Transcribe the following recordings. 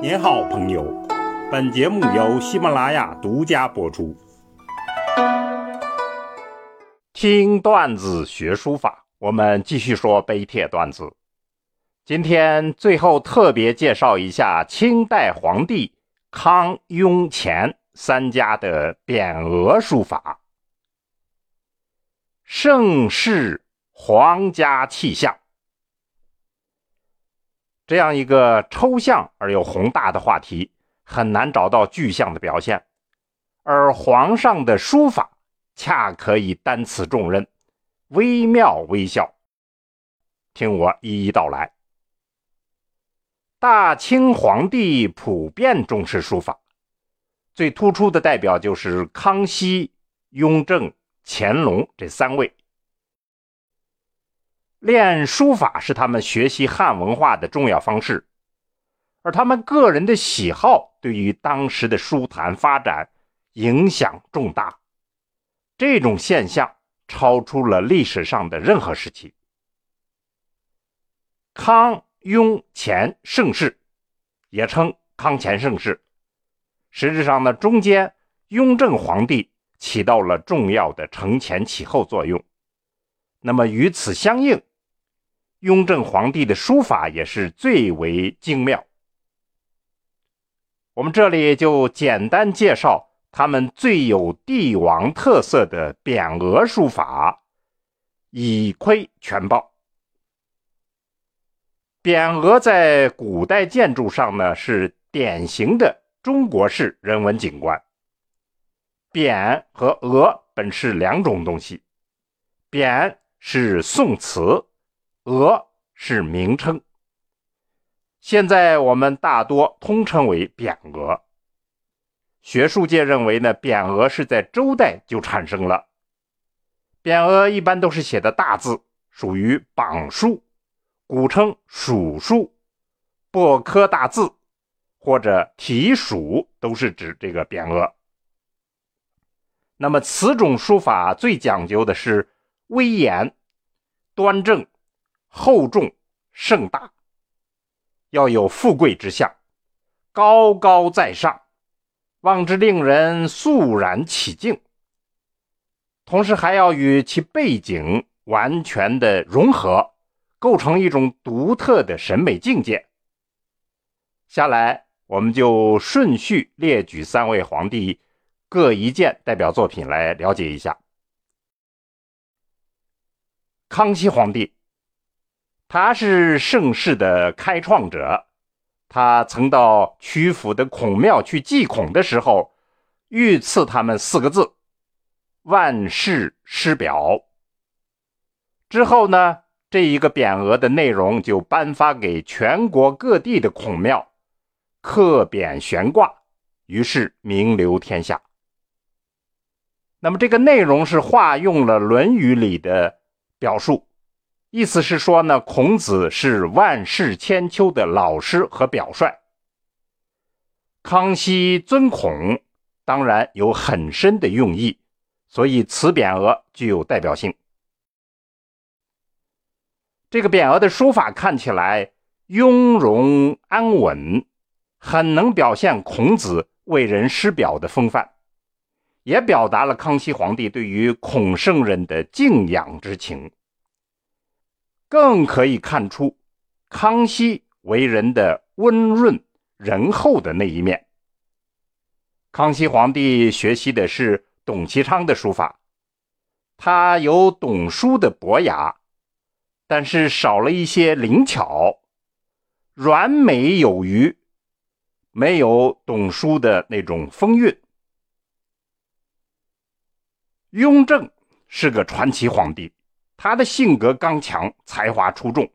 您好，朋友。本节目由喜马拉雅独家播出。听段子学书法，我们继续说碑帖段子。今天最后特别介绍一下清代皇帝康、雍、乾三家的匾额书法，盛世皇家气象。这样一个抽象而又宏大的话题，很难找到具象的表现，而皇上的书法恰可以担此重任，微妙微笑。听我一一道来。大清皇帝普遍重视书法，最突出的代表就是康熙、雍正、乾隆这三位。练书法是他们学习汉文化的重要方式，而他们个人的喜好对于当时的书坛发展影响重大。这种现象超出了历史上的任何时期。康、雍、乾盛世，也称康乾盛世。实质上呢，中间雍正皇帝起到了重要的承前启后作用。那么与此相应。雍正皇帝的书法也是最为精妙。我们这里就简单介绍他们最有帝王特色的匾额书法，以窥全豹。匾额在古代建筑上呢，是典型的中国式人文景观。匾和额本是两种东西，匾是宋词。额是名称，现在我们大多通称为匾额。学术界认为呢，匾额是在周代就产生了。匾额一般都是写的大字，属于榜书，古称蜀书、薄刻大字或者题蜀，都是指这个匾额。那么此种书法最讲究的是威严、端正。厚重盛大，要有富贵之相，高高在上，望之令人肃然起敬。同时还要与其背景完全的融合，构成一种独特的审美境界。下来，我们就顺序列举三位皇帝各一件代表作品来了解一下。康熙皇帝。他是盛世的开创者，他曾到曲阜的孔庙去祭孔的时候，御赐他们四个字：“万世师表。”之后呢，这一个匾额的内容就颁发给全国各地的孔庙，刻匾悬挂，于是名流天下。那么这个内容是化用了《论语》里的表述。意思是说呢，孔子是万世千秋的老师和表率。康熙尊孔，当然有很深的用意，所以此匾额具有代表性。这个匾额的书法看起来雍容安稳，很能表现孔子为人师表的风范，也表达了康熙皇帝对于孔圣人的敬仰之情。更可以看出康熙为人的温润仁厚的那一面。康熙皇帝学习的是董其昌的书法，他有董书的博雅，但是少了一些灵巧，软美有余，没有董书的那种风韵。雍正是个传奇皇帝。他的性格刚强，才华出众。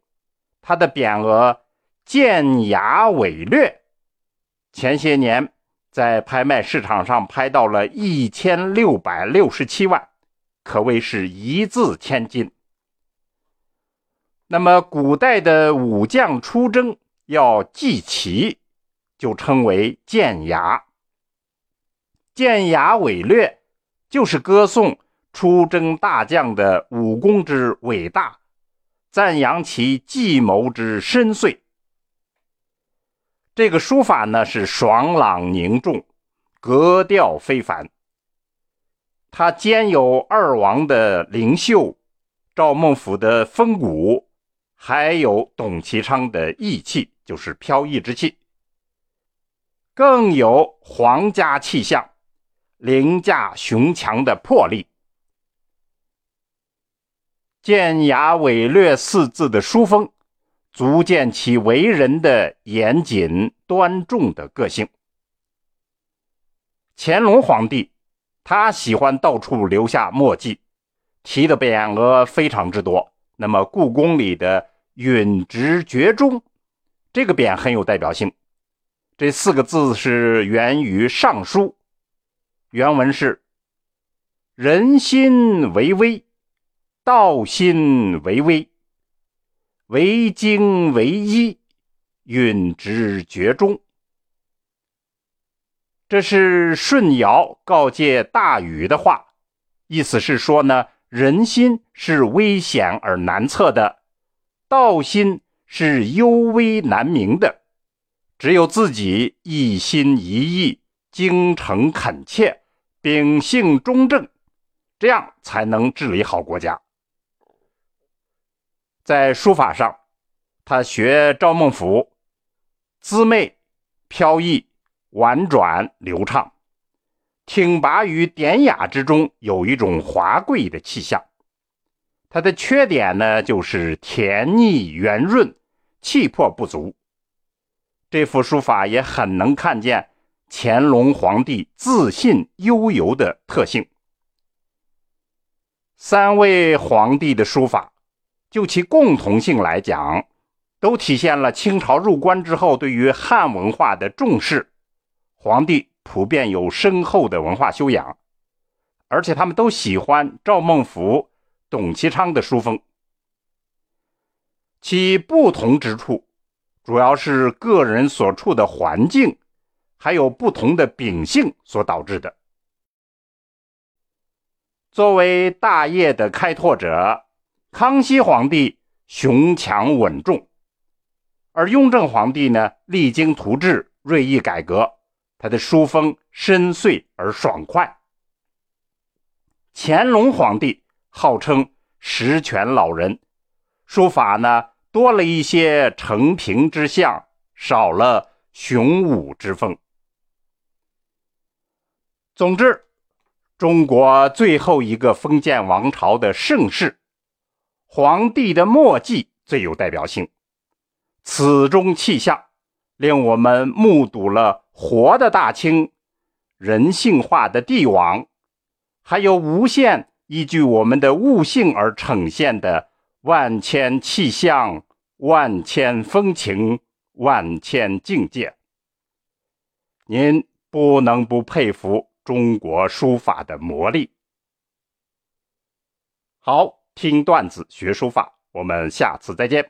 他的匾额剑雅伟略，前些年在拍卖市场上拍到了一千六百六十七万，可谓是一字千金。那么，古代的武将出征要祭旗，就称为剑雅。剑雅伟略，就是歌颂。出征大将的武功之伟大，赞扬其计谋之深邃。这个书法呢是爽朗凝重，格调非凡。它兼有二王的灵秀、赵孟頫的风骨，还有董其昌的义气，就是飘逸之气，更有皇家气象、凌驾雄强的魄力。健雅伟略四字的书风。足见其为人的严谨端重的个性。乾隆皇帝，他喜欢到处留下墨迹，题的匾额非常之多。那么故宫里的“允直绝中”这个匾很有代表性。这四个字是源于《尚书》，原文是：“人心为微，道心为微。”为精为一，允之绝中。这是舜尧告诫大禹的话，意思是说呢，人心是危险而难测的，道心是幽微难明的，只有自己一心一意、精诚恳切、秉性中正，这样才能治理好国家。在书法上，他学赵孟頫，姿媚飘逸、婉转流畅，挺拔于典雅之中，有一种华贵的气象。他的缺点呢，就是甜腻圆润，气魄不足。这幅书法也很能看见乾隆皇帝自信悠游的特性。三位皇帝的书法。就其共同性来讲，都体现了清朝入关之后对于汉文化的重视。皇帝普遍有深厚的文化修养，而且他们都喜欢赵孟頫、董其昌的书风。其不同之处，主要是个人所处的环境，还有不同的秉性所导致的。作为大业的开拓者。康熙皇帝雄强稳重，而雍正皇帝呢，励精图治，锐意改革，他的书风深邃而爽快。乾隆皇帝号称十全老人，书法呢多了一些承平之相，少了雄武之风。总之，中国最后一个封建王朝的盛世。皇帝的墨迹最有代表性，此中气象，令我们目睹了活的大清，人性化的帝王，还有无限依据我们的悟性而呈现的万千气象、万千风情、万千境界。您不能不佩服中国书法的魔力。好。听段子学书法，我们下次再见。